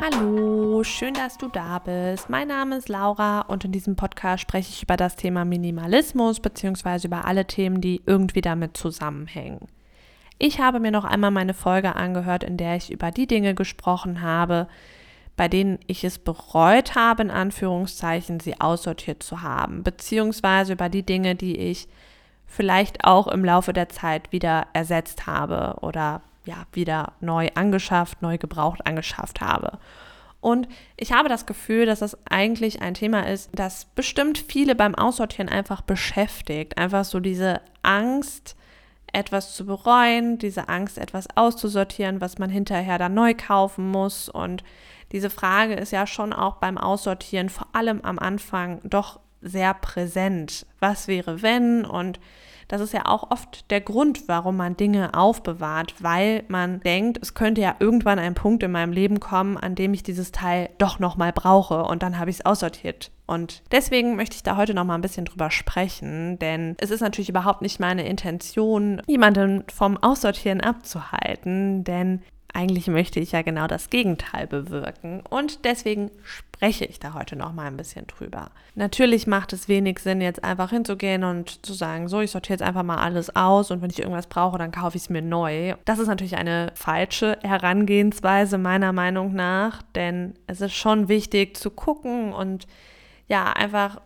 Hallo, schön, dass du da bist. Mein Name ist Laura und in diesem Podcast spreche ich über das Thema Minimalismus bzw. über alle Themen, die irgendwie damit zusammenhängen. Ich habe mir noch einmal meine Folge angehört, in der ich über die Dinge gesprochen habe, bei denen ich es bereut habe, in Anführungszeichen, sie aussortiert zu haben, beziehungsweise über die Dinge, die ich vielleicht auch im Laufe der Zeit wieder ersetzt habe oder ja, wieder neu angeschafft, neu gebraucht angeschafft habe. Und ich habe das Gefühl, dass das eigentlich ein Thema ist, das bestimmt viele beim Aussortieren einfach beschäftigt. Einfach so diese Angst, etwas zu bereuen, diese Angst, etwas auszusortieren, was man hinterher dann neu kaufen muss. Und diese Frage ist ja schon auch beim Aussortieren, vor allem am Anfang, doch sehr präsent. Was wäre wenn? Und das ist ja auch oft der Grund, warum man Dinge aufbewahrt, weil man denkt, es könnte ja irgendwann ein Punkt in meinem Leben kommen, an dem ich dieses Teil doch nochmal brauche und dann habe ich es aussortiert. Und deswegen möchte ich da heute noch mal ein bisschen drüber sprechen, denn es ist natürlich überhaupt nicht meine Intention, jemanden vom Aussortieren abzuhalten, denn eigentlich möchte ich ja genau das Gegenteil bewirken und deswegen spreche ich da heute noch mal ein bisschen drüber. Natürlich macht es wenig Sinn, jetzt einfach hinzugehen und zu sagen, so, ich sortiere jetzt einfach mal alles aus und wenn ich irgendwas brauche, dann kaufe ich es mir neu. Das ist natürlich eine falsche Herangehensweise meiner Meinung nach, denn es ist schon wichtig zu gucken und ja, einfach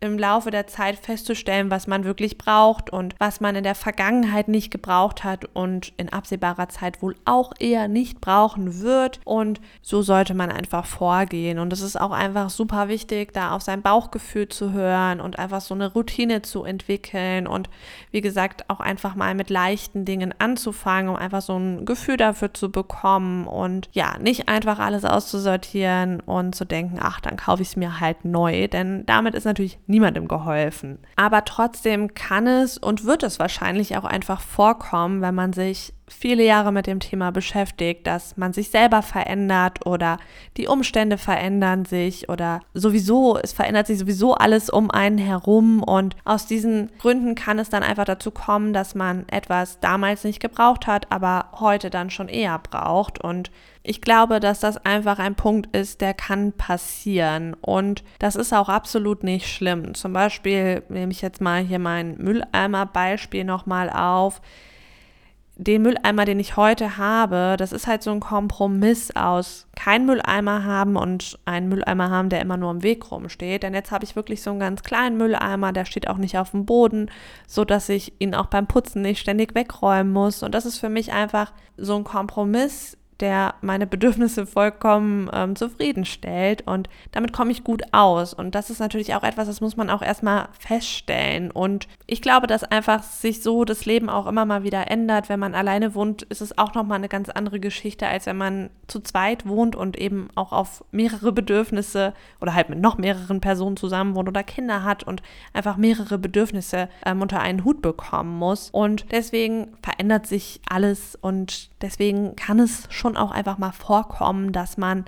im Laufe der Zeit festzustellen, was man wirklich braucht und was man in der Vergangenheit nicht gebraucht hat und in absehbarer Zeit wohl auch eher nicht brauchen wird. Und so sollte man einfach vorgehen. Und es ist auch einfach super wichtig, da auf sein Bauchgefühl zu hören und einfach so eine Routine zu entwickeln und wie gesagt auch einfach mal mit leichten Dingen anzufangen, um einfach so ein Gefühl dafür zu bekommen und ja, nicht einfach alles auszusortieren und zu denken, ach, dann kaufe ich es mir halt neu, denn damit ist natürlich niemandem geholfen. Aber trotzdem kann es und wird es wahrscheinlich auch einfach vorkommen, wenn man sich viele Jahre mit dem Thema beschäftigt, dass man sich selber verändert oder die Umstände verändern sich oder sowieso, es verändert sich sowieso alles um einen herum und aus diesen Gründen kann es dann einfach dazu kommen, dass man etwas damals nicht gebraucht hat, aber heute dann schon eher braucht und ich glaube, dass das einfach ein Punkt ist, der kann passieren und das ist auch absolut nicht schlimm. Zum Beispiel nehme ich jetzt mal hier mein Mülleimer-Beispiel nochmal auf den Mülleimer, den ich heute habe, das ist halt so ein Kompromiss aus keinen Mülleimer haben und einen Mülleimer haben, der immer nur im Weg rumsteht. Denn jetzt habe ich wirklich so einen ganz kleinen Mülleimer, der steht auch nicht auf dem Boden, so dass ich ihn auch beim Putzen nicht ständig wegräumen muss. Und das ist für mich einfach so ein Kompromiss, der meine Bedürfnisse vollkommen ähm, zufriedenstellt und damit komme ich gut aus. Und das ist natürlich auch etwas, das muss man auch erstmal feststellen. Und ich glaube, dass einfach sich so das Leben auch immer mal wieder ändert. Wenn man alleine wohnt, ist es auch nochmal eine ganz andere Geschichte, als wenn man zu zweit wohnt und eben auch auf mehrere Bedürfnisse oder halt mit noch mehreren Personen zusammen wohnt oder Kinder hat und einfach mehrere Bedürfnisse ähm, unter einen Hut bekommen muss. Und deswegen verändert sich alles und deswegen kann es schon schon auch einfach mal vorkommen, dass man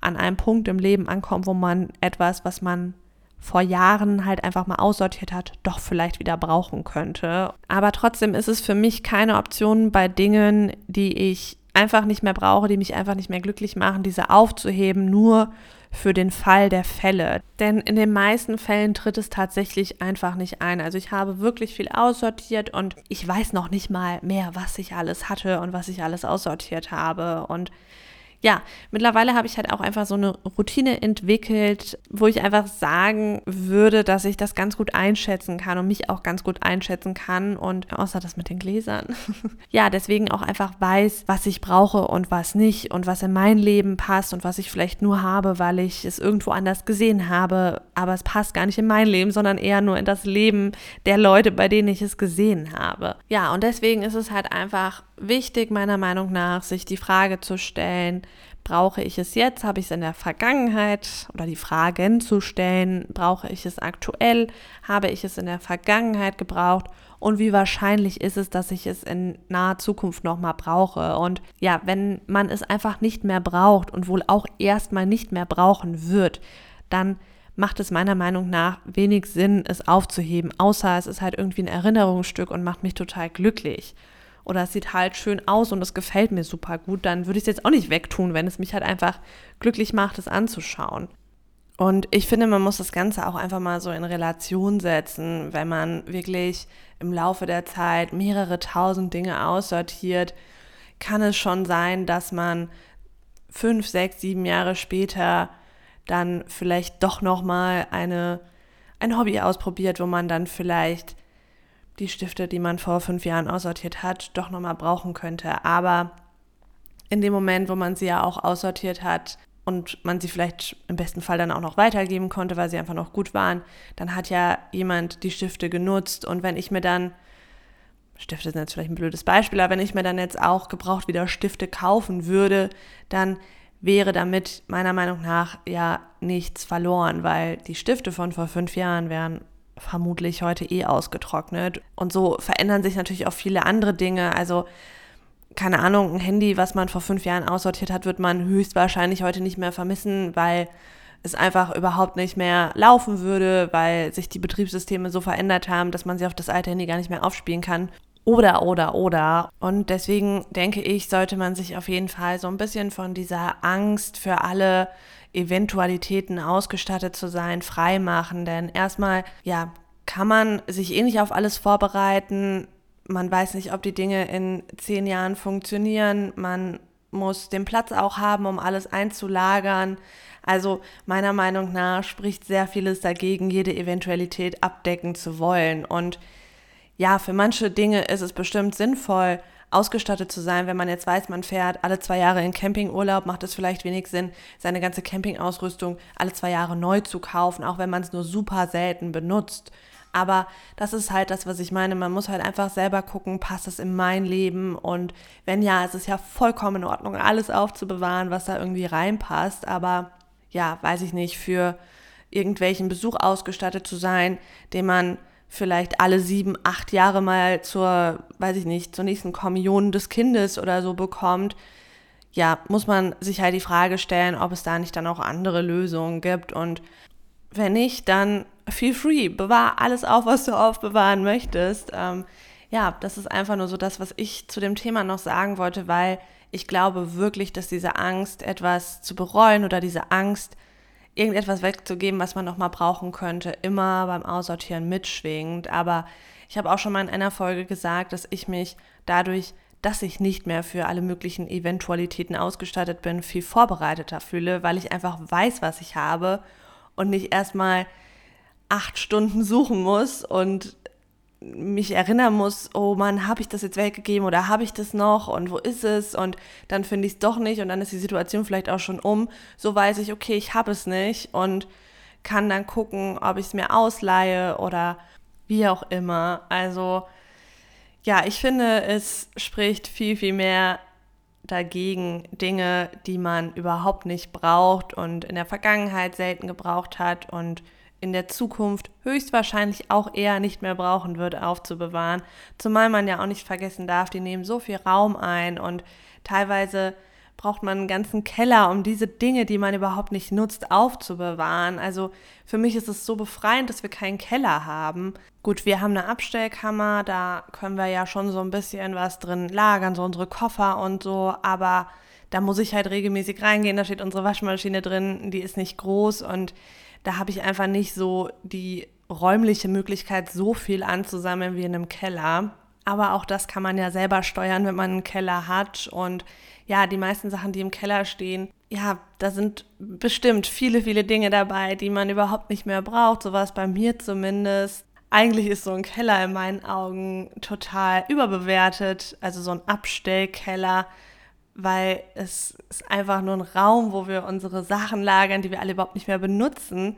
an einem Punkt im Leben ankommt, wo man etwas, was man vor Jahren halt einfach mal aussortiert hat, doch vielleicht wieder brauchen könnte. Aber trotzdem ist es für mich keine Option bei Dingen, die ich einfach nicht mehr brauche, die mich einfach nicht mehr glücklich machen, diese aufzuheben, nur für den Fall der Fälle. Denn in den meisten Fällen tritt es tatsächlich einfach nicht ein. Also ich habe wirklich viel aussortiert und ich weiß noch nicht mal mehr, was ich alles hatte und was ich alles aussortiert habe. Und ja, mittlerweile habe ich halt auch einfach so eine Routine entwickelt, wo ich einfach sagen würde, dass ich das ganz gut einschätzen kann und mich auch ganz gut einschätzen kann und außer das mit den Gläsern. ja, deswegen auch einfach weiß, was ich brauche und was nicht und was in mein Leben passt und was ich vielleicht nur habe, weil ich es irgendwo anders gesehen habe, aber es passt gar nicht in mein Leben, sondern eher nur in das Leben der Leute, bei denen ich es gesehen habe. Ja, und deswegen ist es halt einfach wichtig, meiner Meinung nach, sich die Frage zu stellen, brauche ich es jetzt, habe ich es in der Vergangenheit oder die Fragen zu stellen, brauche ich es aktuell, habe ich es in der Vergangenheit gebraucht und wie wahrscheinlich ist es, dass ich es in naher Zukunft nochmal brauche. Und ja, wenn man es einfach nicht mehr braucht und wohl auch erstmal nicht mehr brauchen wird, dann macht es meiner Meinung nach wenig Sinn, es aufzuheben, außer es ist halt irgendwie ein Erinnerungsstück und macht mich total glücklich. Oder es sieht halt schön aus und es gefällt mir super gut, dann würde ich es jetzt auch nicht wegtun, wenn es mich halt einfach glücklich macht, es anzuschauen. Und ich finde, man muss das Ganze auch einfach mal so in Relation setzen, wenn man wirklich im Laufe der Zeit mehrere tausend Dinge aussortiert, kann es schon sein, dass man fünf, sechs, sieben Jahre später dann vielleicht doch nochmal eine, ein Hobby ausprobiert, wo man dann vielleicht die Stifte, die man vor fünf Jahren aussortiert hat, doch nochmal brauchen könnte. Aber in dem Moment, wo man sie ja auch aussortiert hat, und man sie vielleicht im besten Fall dann auch noch weitergeben konnte, weil sie einfach noch gut waren, dann hat ja jemand die Stifte genutzt. Und wenn ich mir dann, Stifte sind jetzt vielleicht ein blödes Beispiel, aber wenn ich mir dann jetzt auch gebraucht wieder Stifte kaufen würde, dann wäre damit meiner Meinung nach ja nichts verloren, weil die Stifte von vor fünf Jahren wären vermutlich heute eh ausgetrocknet. Und so verändern sich natürlich auch viele andere Dinge. Also keine Ahnung, ein Handy, was man vor fünf Jahren aussortiert hat, wird man höchstwahrscheinlich heute nicht mehr vermissen, weil es einfach überhaupt nicht mehr laufen würde, weil sich die Betriebssysteme so verändert haben, dass man sie auf das alte Handy gar nicht mehr aufspielen kann. Oder, oder, oder. Und deswegen denke ich, sollte man sich auf jeden Fall so ein bisschen von dieser Angst für alle Eventualitäten ausgestattet zu sein, freimachen. Denn erstmal, ja, kann man sich eh nicht auf alles vorbereiten man weiß nicht, ob die Dinge in zehn Jahren funktionieren. Man muss den Platz auch haben, um alles einzulagern. Also meiner Meinung nach spricht sehr vieles dagegen, jede Eventualität abdecken zu wollen. Und ja, für manche Dinge ist es bestimmt sinnvoll, ausgestattet zu sein. Wenn man jetzt weiß, man fährt alle zwei Jahre in Campingurlaub, macht es vielleicht wenig Sinn, seine ganze Campingausrüstung alle zwei Jahre neu zu kaufen, auch wenn man es nur super selten benutzt. Aber das ist halt das, was ich meine. Man muss halt einfach selber gucken, passt es in mein Leben? Und wenn ja, es ist ja vollkommen in Ordnung, alles aufzubewahren, was da irgendwie reinpasst. Aber ja, weiß ich nicht, für irgendwelchen Besuch ausgestattet zu sein, den man vielleicht alle sieben, acht Jahre mal zur, weiß ich nicht, zur nächsten Kommunion des Kindes oder so bekommt, ja, muss man sich halt die Frage stellen, ob es da nicht dann auch andere Lösungen gibt. Und wenn nicht, dann feel free, bewahr alles auf, was du aufbewahren möchtest. Ähm, ja, das ist einfach nur so das, was ich zu dem Thema noch sagen wollte, weil ich glaube wirklich, dass diese Angst, etwas zu bereuen oder diese Angst, irgendetwas wegzugeben, was man nochmal brauchen könnte, immer beim Aussortieren mitschwingt. Aber ich habe auch schon mal in einer Folge gesagt, dass ich mich dadurch, dass ich nicht mehr für alle möglichen Eventualitäten ausgestattet bin, viel vorbereiteter fühle, weil ich einfach weiß, was ich habe und nicht erstmal acht Stunden suchen muss und mich erinnern muss, oh Mann, habe ich das jetzt weggegeben oder habe ich das noch und wo ist es und dann finde ich es doch nicht und dann ist die Situation vielleicht auch schon um. So weiß ich, okay, ich habe es nicht und kann dann gucken, ob ich es mir ausleihe oder wie auch immer. Also ja, ich finde, es spricht viel, viel mehr dagegen Dinge, die man überhaupt nicht braucht und in der Vergangenheit selten gebraucht hat und in der Zukunft höchstwahrscheinlich auch eher nicht mehr brauchen wird, aufzubewahren. Zumal man ja auch nicht vergessen darf, die nehmen so viel Raum ein und teilweise braucht man einen ganzen Keller, um diese Dinge, die man überhaupt nicht nutzt, aufzubewahren. Also für mich ist es so befreiend, dass wir keinen Keller haben. Gut, wir haben eine Abstellkammer, da können wir ja schon so ein bisschen was drin lagern, so unsere Koffer und so, aber da muss ich halt regelmäßig reingehen, da steht unsere Waschmaschine drin, die ist nicht groß und da habe ich einfach nicht so die räumliche Möglichkeit, so viel anzusammeln wie in einem Keller. Aber auch das kann man ja selber steuern, wenn man einen Keller hat. Und ja, die meisten Sachen, die im Keller stehen, ja, da sind bestimmt viele, viele Dinge dabei, die man überhaupt nicht mehr braucht. So war es bei mir zumindest. Eigentlich ist so ein Keller in meinen Augen total überbewertet. Also so ein Abstellkeller, weil es ist einfach nur ein Raum, wo wir unsere Sachen lagern, die wir alle überhaupt nicht mehr benutzen,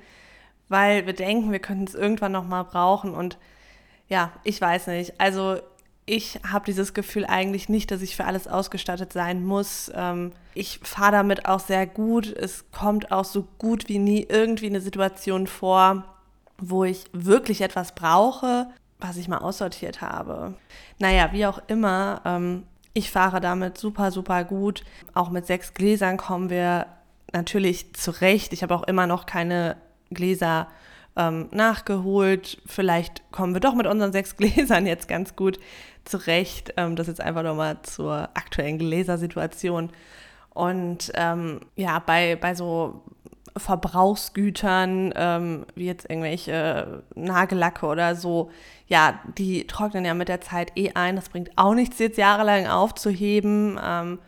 weil wir denken, wir könnten es irgendwann nochmal brauchen. Und ja, ich weiß nicht. Also ich habe dieses Gefühl eigentlich nicht, dass ich für alles ausgestattet sein muss. Ähm, ich fahre damit auch sehr gut. Es kommt auch so gut wie nie irgendwie eine Situation vor, wo ich wirklich etwas brauche, was ich mal aussortiert habe. Naja, wie auch immer, ähm, ich fahre damit super, super gut. Auch mit sechs Gläsern kommen wir natürlich zurecht. Ich habe auch immer noch keine Gläser ähm, nachgeholt. Vielleicht kommen wir doch mit unseren sechs Gläsern jetzt ganz gut zurecht. Ähm, das jetzt einfach nochmal zur aktuellen Gläsersituation. Und ähm, ja, bei, bei so Verbrauchsgütern, ähm, wie jetzt irgendwelche Nagellacke oder so, ja, die trocknen ja mit der Zeit eh ein. Das bringt auch nichts, jetzt jahrelang aufzuheben. Ähm,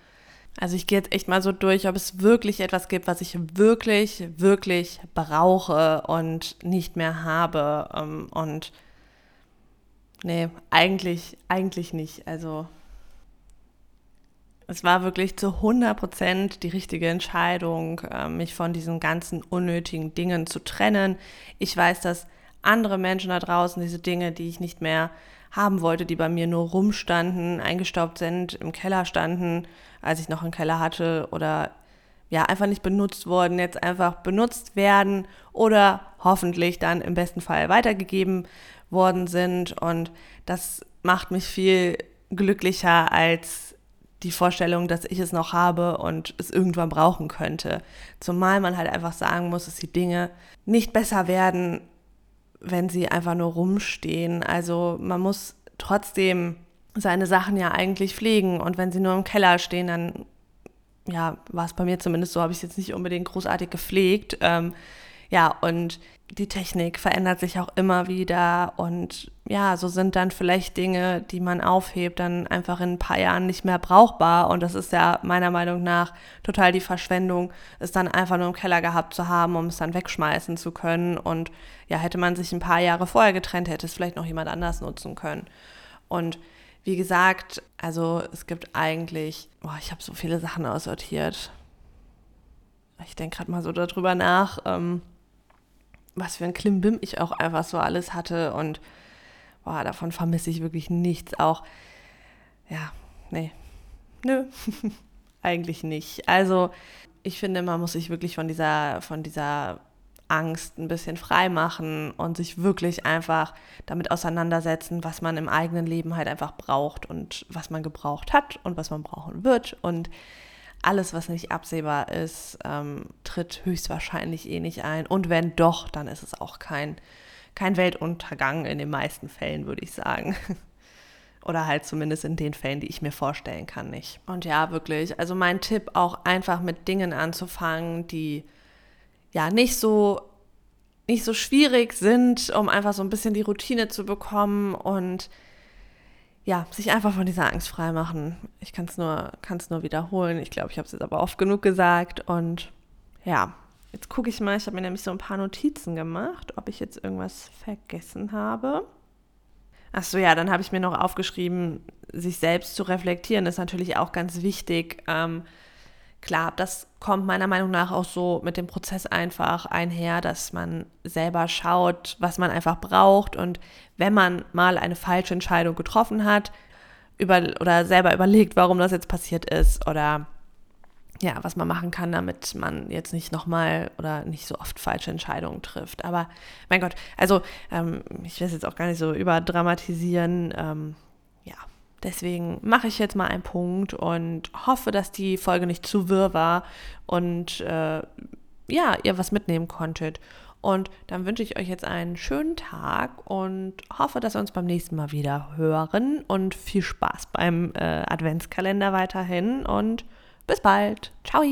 also ich gehe jetzt echt mal so durch, ob es wirklich etwas gibt, was ich wirklich, wirklich brauche und nicht mehr habe. Ähm, und nee, eigentlich, eigentlich nicht. Also es war wirklich zu 100 Prozent die richtige Entscheidung, äh, mich von diesen ganzen unnötigen Dingen zu trennen. Ich weiß, dass andere Menschen da draußen diese Dinge, die ich nicht mehr haben wollte, die bei mir nur rumstanden, eingestaubt sind, im Keller standen, als ich noch einen Keller hatte oder ja, einfach nicht benutzt worden, jetzt einfach benutzt werden oder hoffentlich dann im besten Fall weitergegeben worden sind. Und das macht mich viel glücklicher als die Vorstellung, dass ich es noch habe und es irgendwann brauchen könnte. Zumal man halt einfach sagen muss, dass die Dinge nicht besser werden, wenn sie einfach nur rumstehen. Also man muss trotzdem seine Sachen ja eigentlich pflegen und wenn sie nur im Keller stehen, dann ja, war es bei mir zumindest so, habe ich es jetzt nicht unbedingt großartig gepflegt. Ähm, ja, und die Technik verändert sich auch immer wieder und ja, so sind dann vielleicht Dinge, die man aufhebt, dann einfach in ein paar Jahren nicht mehr brauchbar und das ist ja meiner Meinung nach total die Verschwendung, es dann einfach nur im Keller gehabt zu haben, um es dann wegschmeißen zu können und ja, hätte man sich ein paar Jahre vorher getrennt, hätte es vielleicht noch jemand anders nutzen können. Und wie gesagt, also es gibt eigentlich, boah, ich habe so viele Sachen aussortiert. Ich denke gerade mal so darüber nach. Ähm, was für ein Klimbim ich auch einfach so alles hatte und boah, davon vermisse ich wirklich nichts. Auch, ja, nee, nö, eigentlich nicht. Also ich finde, man muss sich wirklich von dieser, von dieser Angst ein bisschen frei machen und sich wirklich einfach damit auseinandersetzen, was man im eigenen Leben halt einfach braucht und was man gebraucht hat und was man brauchen wird. Und alles, was nicht absehbar ist, ähm, tritt höchstwahrscheinlich eh nicht ein. Und wenn doch, dann ist es auch kein, kein Weltuntergang in den meisten Fällen, würde ich sagen. Oder halt zumindest in den Fällen, die ich mir vorstellen kann, nicht. Und ja, wirklich. Also mein Tipp auch einfach mit Dingen anzufangen, die ja nicht so nicht so schwierig sind, um einfach so ein bisschen die Routine zu bekommen und ja, sich einfach von dieser Angst freimachen. Ich kann es nur, kann's nur wiederholen. Ich glaube, ich habe es jetzt aber oft genug gesagt. Und ja, jetzt gucke ich mal. Ich habe mir nämlich so ein paar Notizen gemacht, ob ich jetzt irgendwas vergessen habe. Achso, ja, dann habe ich mir noch aufgeschrieben, sich selbst zu reflektieren, ist natürlich auch ganz wichtig. Ähm, klar, das kommt meiner Meinung nach auch so mit dem Prozess einfach einher, dass man selber schaut, was man einfach braucht und wenn man mal eine falsche Entscheidung getroffen hat über, oder selber überlegt, warum das jetzt passiert ist oder ja, was man machen kann, damit man jetzt nicht nochmal oder nicht so oft falsche Entscheidungen trifft. Aber mein Gott, also ähm, ich will es jetzt auch gar nicht so überdramatisieren. Ähm, ja, Deswegen mache ich jetzt mal einen Punkt und hoffe, dass die Folge nicht zu wirr war und äh, ja, ihr was mitnehmen konntet. Und dann wünsche ich euch jetzt einen schönen Tag und hoffe, dass wir uns beim nächsten Mal wieder hören. Und viel Spaß beim äh, Adventskalender weiterhin und bis bald. Ciao!